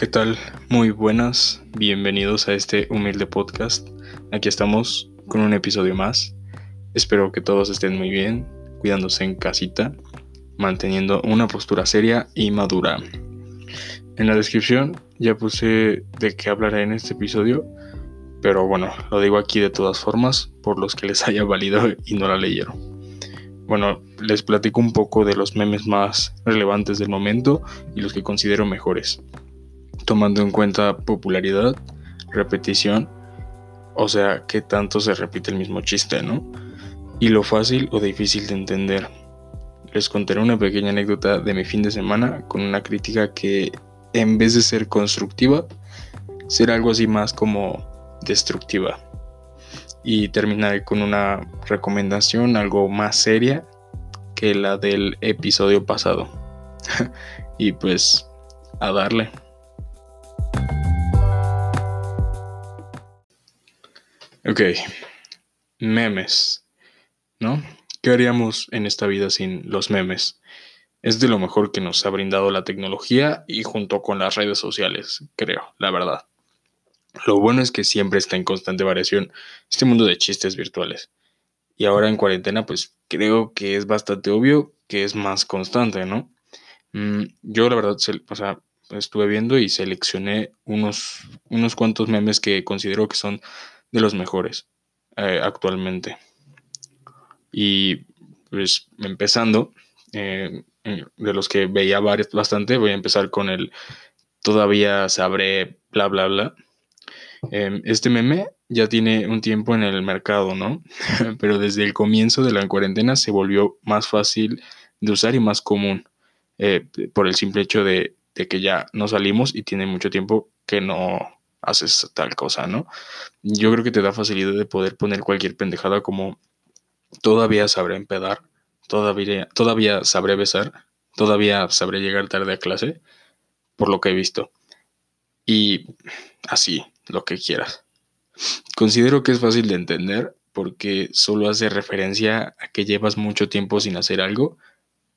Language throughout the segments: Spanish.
¿Qué tal? Muy buenas, bienvenidos a este humilde podcast. Aquí estamos con un episodio más. Espero que todos estén muy bien, cuidándose en casita, manteniendo una postura seria y madura. En la descripción ya puse de qué hablaré en este episodio, pero bueno, lo digo aquí de todas formas por los que les haya valido y no la leyeron. Bueno, les platico un poco de los memes más relevantes del momento y los que considero mejores, tomando en cuenta popularidad, repetición, o sea, que tanto se repite el mismo chiste, ¿no? Y lo fácil o difícil de entender. Les contaré una pequeña anécdota de mi fin de semana con una crítica que, en vez de ser constructiva, será algo así más como destructiva y terminaré con una recomendación algo más seria que la del episodio pasado. y pues a darle. Ok, memes, ¿no? ¿Qué haríamos en esta vida sin los memes? Es de lo mejor que nos ha brindado la tecnología y junto con las redes sociales, creo, la verdad. Lo bueno es que siempre está en constante variación este mundo de chistes virtuales. Y ahora en cuarentena, pues creo que es bastante obvio que es más constante, ¿no? Mm, yo la verdad, o sea, estuve viendo y seleccioné unos, unos cuantos memes que considero que son de los mejores eh, actualmente. Y pues empezando, eh, de los que veía bastante, voy a empezar con el todavía sabré bla bla bla Em, este meme ya tiene un tiempo en el mercado, ¿no? Pero desde el comienzo de la cuarentena se volvió más fácil de usar y más común eh, por el simple hecho de, que ya no salimos y tiene mucho tiempo que no haces tal cosa, ¿no? Yo creo que te da facilidad de poder poner cualquier pendejada como todavía sabré empedar, todavía, todavía sabré besar, todavía sabré llegar tarde a clase, por lo que he visto. Y así, lo que quieras. Considero que es fácil de entender porque solo hace referencia a que llevas mucho tiempo sin hacer algo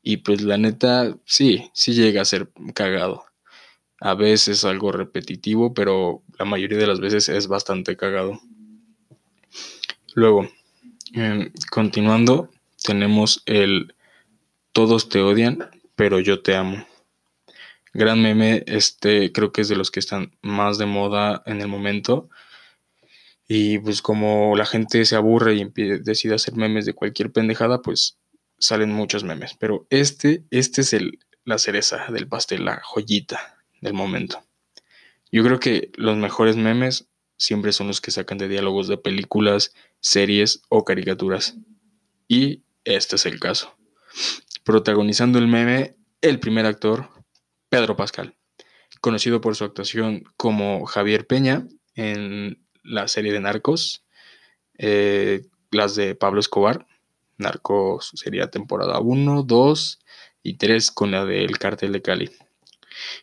y pues la neta sí, sí llega a ser cagado. A veces algo repetitivo, pero la mayoría de las veces es bastante cagado. Luego, em, continuando, tenemos el todos te odian, pero yo te amo. Gran meme, este creo que es de los que están más de moda en el momento. Y pues como la gente se aburre y decide hacer memes de cualquier pendejada, pues salen muchos memes. Pero este, este es el, la cereza del pastel, la joyita del momento. Yo creo que los mejores memes siempre son los que sacan de diálogos de películas, series o caricaturas. Y este es el caso. Protagonizando el meme, el primer actor, Pedro Pascal, conocido por su actuación como Javier Peña en la serie de Narcos, eh, las de Pablo Escobar, Narcos sería temporada 1, 2 y 3 con la del Cártel de Cali.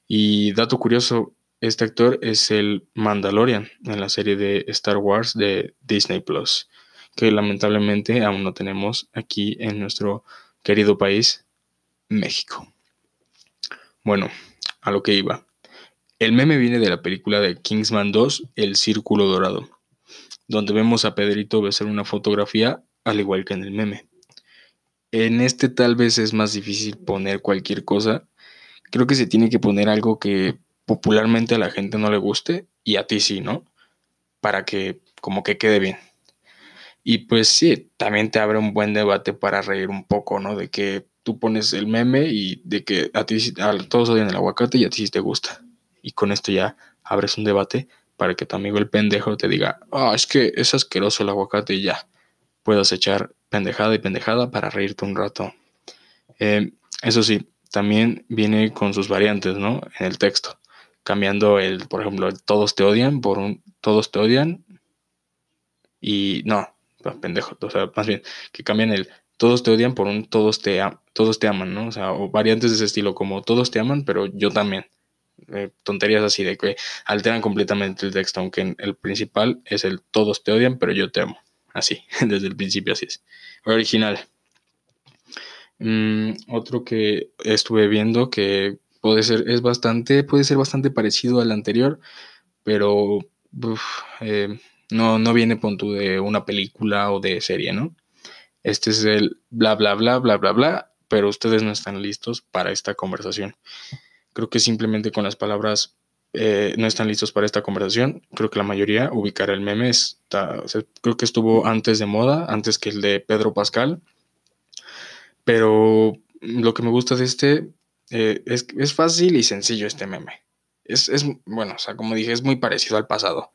Y dato curioso, este actor es el Mandalorian en la serie de Star Wars de Disney Plus, que lamentablemente aún no tenemos aquí en nuestro querido país, México. Bueno, a lo que iba. El meme viene de la película de Kingsman 2, El Círculo Dorado, donde vemos a Pedrito besar una fotografía al igual que en el meme. En este tal vez es más difícil poner cualquier cosa. Creo que se tiene que poner algo que popularmente a la gente no le guste y a ti sí, ¿no? Para que como que quede bien. Y pues sí, también te abre un buen debate para reír un poco, ¿no? De que tú pones el meme y de que a ti a todos odian el aguacate y a ti sí te gusta. Y con esto ya abres un debate para que tu amigo el pendejo te diga, ah, es que es asqueroso el aguacate y ya. Puedas echar pendejada y pendejada para reírte un rato. Em, eso sí, también viene con sus variantes, ¿no? En el texto. Cambiando el, por ejemplo, el todos te odian por un todos te odian. Y no, pendejo, o sea, más bien, que cambian el todos te odian por un todos te, todos te aman, ¿no? O sea, o variantes de ese estilo, como todos te aman, pero yo también. Eh, tonterías así de que alteran completamente el texto, aunque el principal es el todos te odian, pero yo te amo. Así, desde el principio así es. Original. Mm, otro que estuve viendo que puede ser, es bastante, puede ser bastante parecido al anterior, pero eh, no, no viene punto de una película o de serie, ¿no? Este es el bla, bla, bla, bla, bla, bla, pero ustedes no están listos para esta conversación. Creo que simplemente con las palabras eh, no están listos para esta conversación. Creo que la mayoría ubicará el meme. Está, creo que estuvo antes de moda, antes que el de Pedro Pascal. Pero lo que me gusta de este eh, es, es, fácil y sencillo este meme. Es, es, bueno, o sea, como dije, es muy parecido al pasado.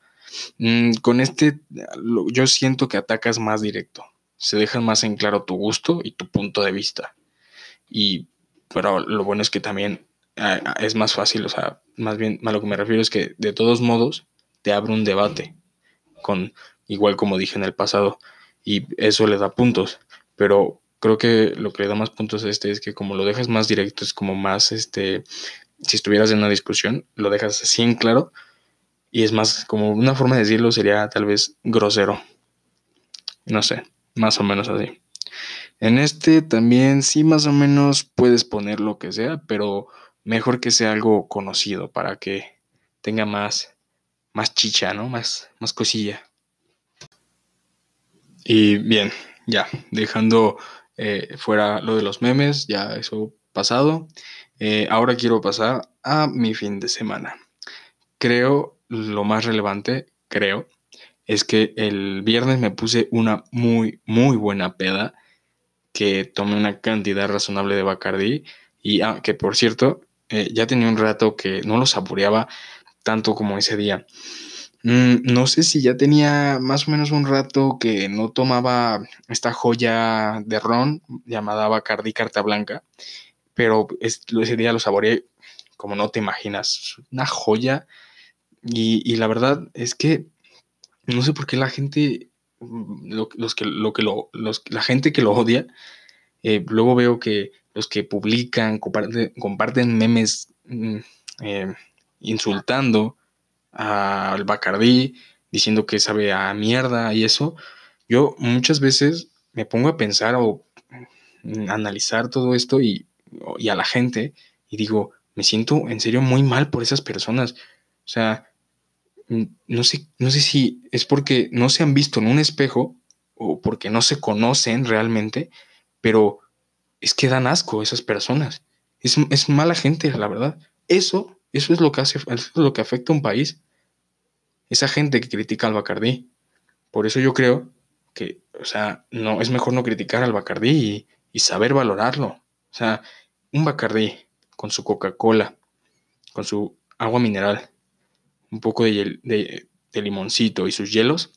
Mm, con este, yo siento que atacas más directo. Se dejan más en claro tu gusto y tu punto de vista. Y, pero lo bueno es que también ah, ah, es más fácil, o sea, más bien a lo que me refiero es que de todos modos te abre un debate con, igual como dije en el pasado, y eso le da puntos. Pero creo que lo que le da más puntos a este es que como lo dejas más directo, es como más, este, si estuvieras en una discusión, lo dejas así en claro y es más, como una forma de decirlo sería tal vez grosero. No sé, más o menos así. En este también sí más o menos puedes poner lo que sea, pero mejor que sea algo conocido para que tenga más, más chicha, ¿no? Más, más cosilla. Y bien, ya, dejando eh, fuera lo de los memes, ya eso pasado. Eh, ahora quiero pasar a mi fin de semana. Creo lo más relevante, creo, es que el viernes me puse una muy, muy buena peda, que tomé una cantidad razonable de Bacardi y ah, que por cierto, eh, ya tenía un rato que no lo saboreaba tanto como ese día. Mm, no sé si ya tenía más o menos un rato que no tomaba esta joya de ron llamada Bacardi Carta Blanca, pero ese día lo saboreé como no te imaginas, una joya. Y, la verdad es que no sé por qué la gente, mm, los que, lo que lo, la gente que lo odia, eh, luego veo que los que publican, comparten, memes mm, eh, insultando al Bacardí, diciendo que sabe a mierda y eso, yo muchas veces me pongo a pensar o mm, analizar todo esto y, y a la gente y digo, me siento en serio muy mal por esas personas. O sea, no sé, no sé si es porque no se han visto en un espejo o porque no se conocen realmente, pero es que dan asco esas personas. Es, es mala gente, la verdad. Eso, eso es lo que hace, eso es lo que afecta a un país esa gente que critica al Bacardí. Por eso yo creo que, o sea, no, es mejor no criticar al Bacardí y, saber valorarlo. O sea, un Bacardí con su Coca-Cola, con su agua mineral, un poco de, limoncito y sus hielos,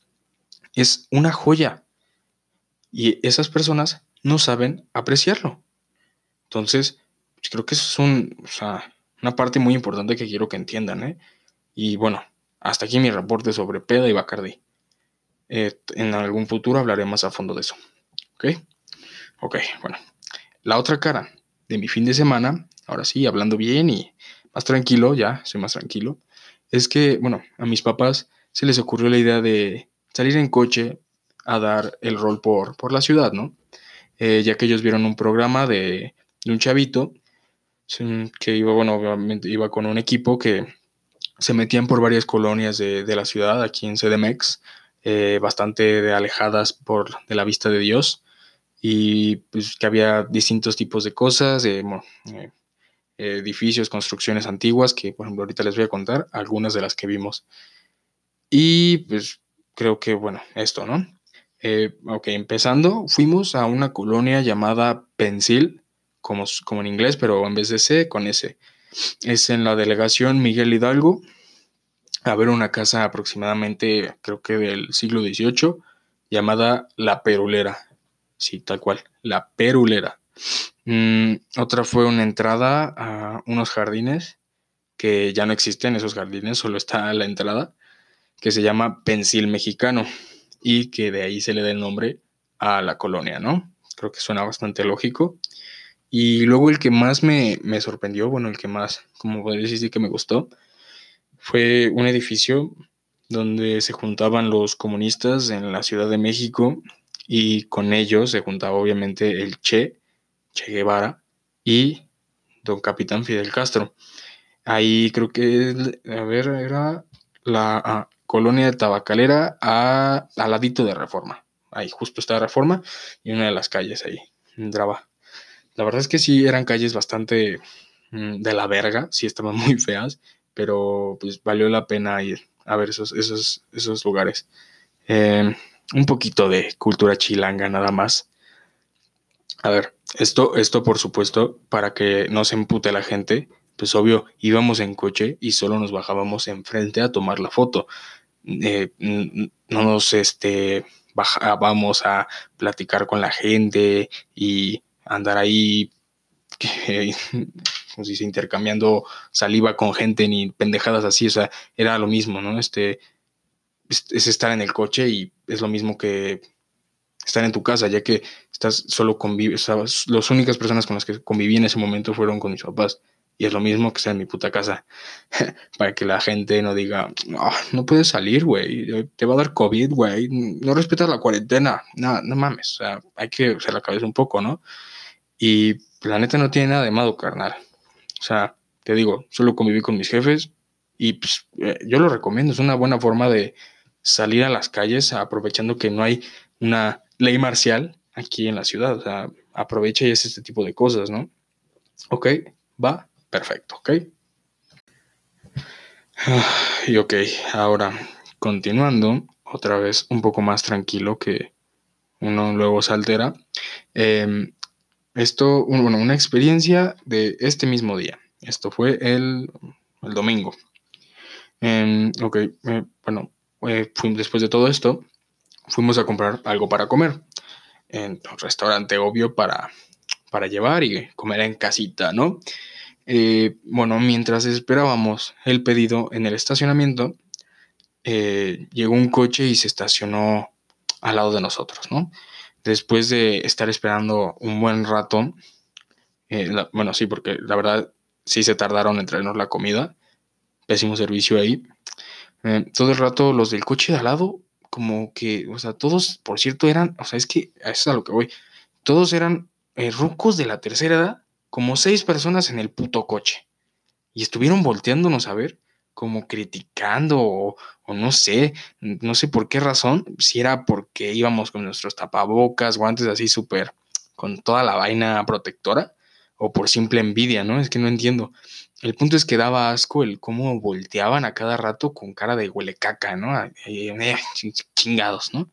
es una joya. Y esas personas no saben apreciarlo. Entonces, pues, creo que eso es una parte muy importante que quiero que entiendan. ¿eh? Y bueno, hasta aquí mi reporte sobre Peda y Bacardi. Eh, en algún futuro hablaré más a fondo de eso. ¿Ok? Ok, bueno. La otra cara de mi fin de semana, ahora sí, hablando bien y más tranquilo, ya, soy más tranquilo, es que, bueno, a mis papás se les ocurrió la idea de salir en coche a dar el rol por, por la ciudad, ¿no? Eh, ya que ellos vieron un programa de, de un chavito que iba, bueno, obviamente iba con un equipo que se metían por varias colonias de, la ciudad, aquí en CDMX, eh, bastante alejadas por, de la vista de Dios, y pues que había distintos tipos de cosas, eh, edificios, construcciones antiguas, que por ejemplo ahorita les voy a contar algunas de las que vimos. Y pues creo que, bueno, esto, ¿no? Eh, ok, empezando, fuimos a una colonia llamada Pensil, como, como en inglés, pero en vez de C, con S es en la delegación Miguel Hidalgo, a ver una casa aproximadamente, creo que del siglo XVIII, llamada La Perulera. Sí, tal cual, La Perulera. Mm, otra fue una entrada a unos jardines que ya no existen esos jardines, solo está la entrada, que se llama Pensil Mexicano y que de ahí se le da el nombre a la colonia, ¿no? Creo que suena bastante lógico. Y luego el que más me, sorprendió, bueno, el que más, como podría decir que me gustó, fue un edificio donde se juntaban los comunistas en la Ciudad de México y con ellos se juntaba obviamente el Che, Che Guevara y don Capitán Fidel Castro. Ahí creo que, a ver, era la ah, colonia de Tabacalera a, al ladito de Reforma. Ahí justo está Reforma y una de las calles ahí, Drava. La verdad es que sí eran calles bastante mm, de la verga, sí estaban muy feas, pero pues valió la pena ir a ver esos, esos, esos lugares. Em, un poquito de cultura chilanga nada más. A ver, esto, esto por supuesto, para que no se empute la gente, pues obvio, íbamos en coche y solo nos bajábamos enfrente a tomar la foto. Eh, no nos este, bajábamos a platicar con la gente y andar ahí, como se intercambiando saliva con gente ni pendejadas así, o sea, era lo mismo, ¿no? Este, es, estar en el coche y es lo mismo que estar en tu casa, ya que estás solo convives, las únicas personas con las que conviví en ese momento fueron con mis papás. Y es lo mismo que sea en mi puta casa. Para que la gente no diga, no puedes salir, güey. Te va a dar COVID, güey. No respetas la cuarentena. No, no mames. O sea, hay que usar la cabeza un poco, ¿no? Y la neta no tiene nada de malo, carnal. O sea, te digo, solo conviví con mis jefes. Y pues, eh, yo lo recomiendo. Es una buena forma de salir a las calles aprovechando que no hay una ley marcial aquí en la ciudad. O sea, aprovecha y es este tipo de cosas, ¿no? Ok, va. Perfecto, ¿ok? Y ok, ahora continuando, otra vez un poco más tranquilo que uno luego se altera. Em, esto, bueno, una experiencia de este mismo día. Esto fue el, domingo. Em, ok, eh, bueno, eh, después de todo esto, fuimos a comprar algo para comer. En un restaurante obvio para, para llevar y comer en casita, ¿no? Eh, bueno, mientras esperábamos el pedido en el estacionamiento, llegó un coche y se estacionó al lado de nosotros, ¿no? Después de estar esperando un buen rato, eh, bueno, sí, porque la verdad sí se tardaron en traernos la comida, pésimo servicio ahí. todo el rato los del coche de al lado, como que, o sea, todos, por cierto, eran, o sea, es que eso es a lo que voy, todos eran rucos de la tercera edad como seis personas en el puto coche. Y estuvieron volteándonos a ver, como criticando o, no sé, no sé por qué razón, si era porque íbamos con nuestros tapabocas, guantes así súper, con toda la vaina protectora, o por simple envidia, ¿no? Es que no entiendo. El punto es que daba asco el cómo volteaban a cada rato con cara de huele caca, ¿no? Chingados, ¿no?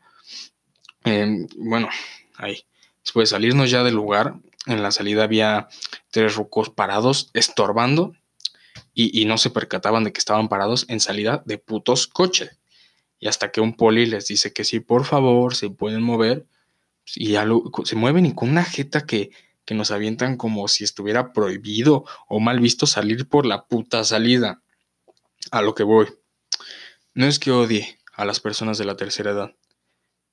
Em, bueno, ahí. Después de salirnos ya del lugar, en la salida había tres rucos parados, estorbando, y, no se percataban de que estaban parados en salida de putos coches. Y hasta que un poli les dice que sí, por favor, se pueden mover, y ya se mueven y con una jeta que, que nos avientan como si estuviera prohibido o mal visto salir por la puta salida. A lo que voy. No es que odie a las personas de la tercera edad,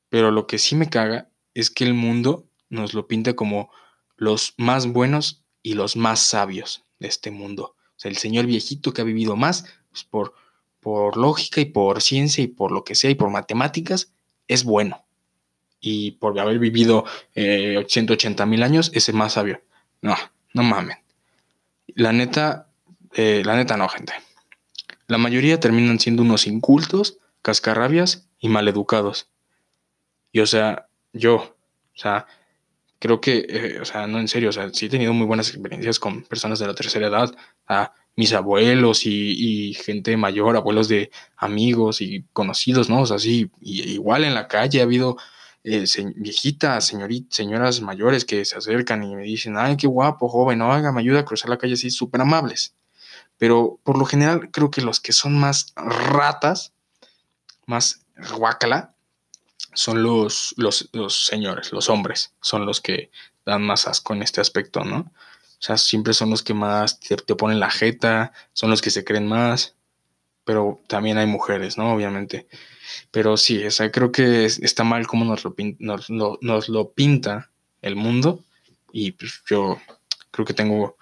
pero lo que sí me caga es que el mundo nos lo pinta como los más buenos y los más sabios de este mundo. El señor viejito que ha vivido más, pues por, por lógica y por ciencia y por lo que sea y por matemáticas, es bueno. Y por haber vivido eh, 180 mil años, es el más sabio. No, no mamen. La neta, eh, la neta no, gente. La mayoría terminan siendo unos incultos, cascarrabias y maleducados. Y o sea, yo, o sea, creo que, eh, o sea, no en serio, o sea, sí he tenido muy buenas experiencias con personas de la tercera edad, a mis abuelos y, gente mayor, abuelos de amigos y conocidos, ¿no? O sea, sí, igual en la calle ha habido eh, viejitas, señoritas, señoras mayores que se acercan y me dicen, ay, qué guapo, joven, no haga, me ayuda a cruzar la calle así, súper amables. Pero por lo general creo que los que son más ratas, más guacala, son los, los, señores, los hombres, son los que dan más asco en este aspecto, ¿no? O sea, siempre son los que más te, ponen la jeta, son los que se creen más, pero también hay mujeres, ¿no? Obviamente. Pero sí, o sea, creo que está mal cómo nos lo, nos, lo, pinta el mundo y pues yo creo que tengo,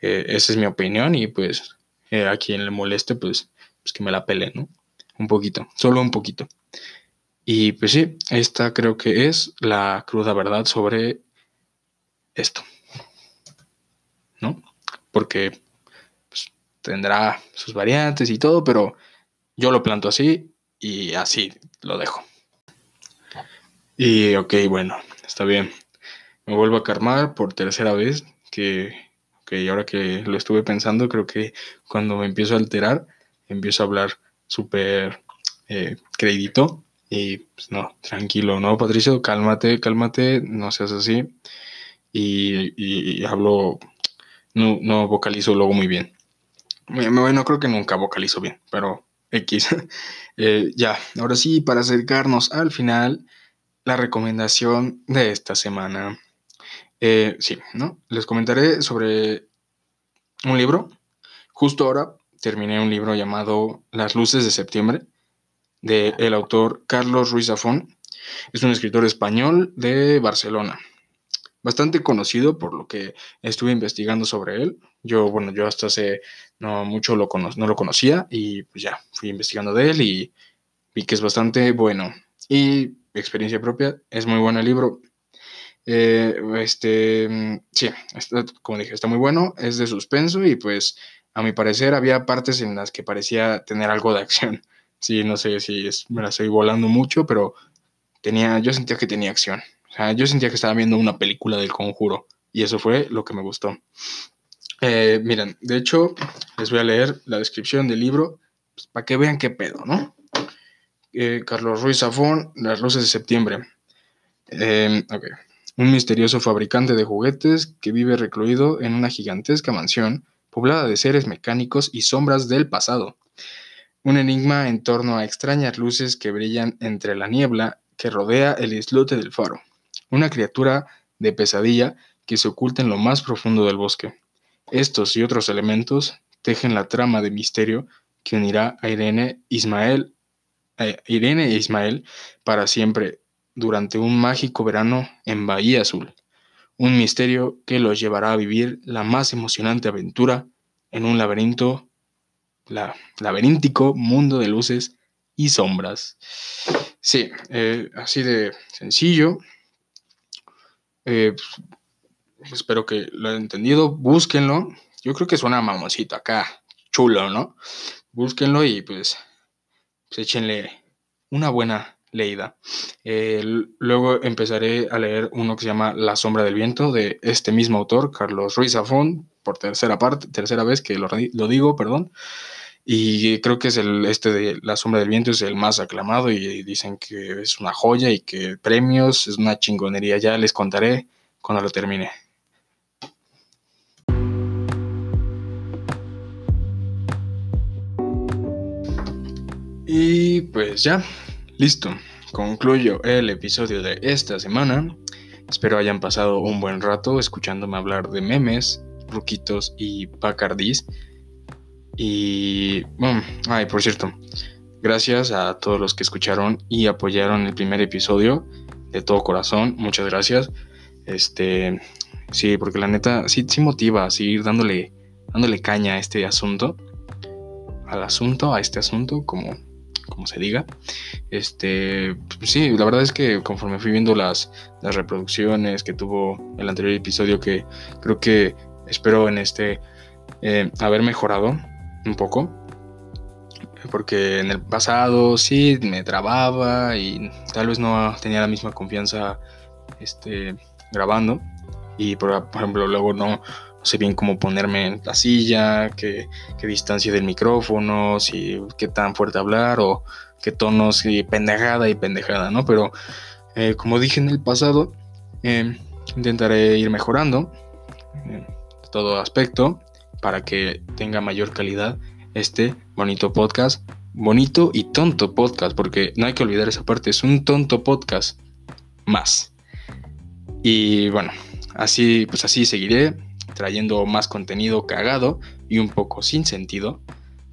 eh, esa es mi opinión y pues eh, a quien le moleste, pues, pues que me la pele, ¿no? Un poquito, solo un poquito. Y pues sí, esta creo que es la cruda verdad sobre esto. ¿No? porque pues, tendrá sus variantes y todo, pero yo lo planto así y así lo dejo. Y ok, bueno, está bien. Me vuelvo a calmar por tercera vez, que ahora que lo estuve pensando, creo que cuando me empiezo a alterar, empiezo a hablar súper eh, crédito y pues no, tranquilo, ¿no, Patricio? Cálmate, cálmate, no seas así. Y, hablo, no, no vocalizo luego muy bien. Bueno, creo que nunca vocalizo bien, pero X. Eh, ya, ahora sí, para acercarnos al final, la recomendación de esta semana. Eh, sí, ¿no? Les comentaré sobre un libro. Justo ahora terminé un libro llamado Las luces de septiembre del el autor Carlos Ruiz Zafón. Es un escritor español de Barcelona. Bastante conocido por lo que estuve investigando sobre él. Yo, bueno, yo hasta hace no mucho lo no lo conocía y pues ya fui investigando de él y vi que es bastante bueno. Y experiencia propia, es muy bueno el libro. Eh, este, sí, como dije, está muy bueno, es de suspenso y pues a mi parecer había partes en las que parecía tener algo de acción. Sí, no sé si es, me la estoy volando mucho, pero tenía, yo sentía que tenía acción. O sea, yo sentía que estaba viendo una película del conjuro y eso fue lo que me gustó. Eh, miren, de hecho, les voy a leer la descripción del libro pues, para que vean qué pedo, ¿no? Eh, Carlos Ruiz Zafón, Las luces de septiembre. Eh, Un misterioso fabricante de juguetes que vive recluido en una gigantesca mansión poblada de seres mecánicos y sombras del pasado. Un enigma en torno a extrañas luces que brillan entre la niebla que rodea el islote del faro. Una criatura de pesadilla que se oculta en lo más profundo del bosque. Estos y otros elementos tejen la trama de misterio que unirá a Irene, Ismael, eh, Irene e Ismael para siempre durante un mágico verano en Bahía Azul. Un misterio que los llevará a vivir la más emocionante aventura en un laberinto, la, laberíntico mundo de luces y sombras. Sí, eh, así de sencillo. Eh, espero que lo hayan entendido. Búsquenlo. Yo creo que suena mamosito acá. Chulo, ¿no? Búsquenlo y pues, pues échenle una buena leída. Eh, luego empezaré a leer uno que se llama La sombra del viento de este mismo autor, Carlos Ruiz Zafón, por tercera parte, tercera vez que lo, lo digo, perdón. Y creo que es el este de La sombra del viento es el más aclamado y dicen que es una joya y que premios es una chingonería. Ya les contaré cuando lo termine. Y pues ya, listo. Concluyo el episodio de esta semana. Espero hayan pasado un buen rato escuchándome hablar de memes, ruquitos y pacardís. Y, bueno, ay, por cierto, gracias a todos los que escucharon y apoyaron el primer episodio de todo corazón. Muchas gracias. Este, sí, porque la neta sí, sí motiva a seguir dándole, dándole caña a este asunto. Al asunto, a este asunto, como como se diga. Este, pues sí, la verdad es que conforme fui viendo las, las reproducciones que tuvo el anterior episodio, que creo que espero en este eh, haber mejorado un poco. Porque en el pasado sí me trababa y tal vez no tenía la misma confianza este, grabando. Y por, ejemplo, luego no, sé bien cómo ponerme en la silla, qué, distancia del micrófono, si qué tan fuerte hablar o qué tonos y pendejada y pendejada, ¿no? Pero eh, como dije en el pasado, em, intentaré ir mejorando en todo aspecto para que tenga mayor calidad este bonito podcast. Bonito y tonto podcast, porque no hay que olvidar esa parte, es un tonto podcast más. Y bueno, así pues así seguiré trayendo más contenido cagado y un poco sin sentido,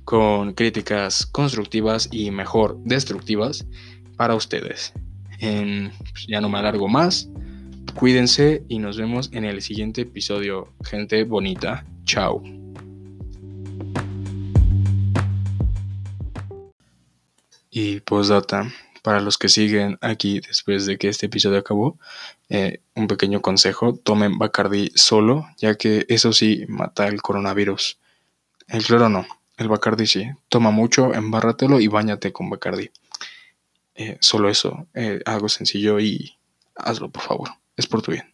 con críticas constructivas y mejor destructivas para ustedes. Pues, ya no me alargo más, cuídense y nos vemos en el siguiente episodio, gente bonita. Chao. Y postdata, para los que siguen aquí después de que este episodio acabó, eh, un pequeño consejo, tomen Bacardi solo, ya que eso sí mata el coronavirus. El cloro no, el Bacardi sí. Toma mucho, embárratelo y bañate con Bacardi. Eh, solo eso, eh, algo sencillo y hazlo por favor, es por tu bien.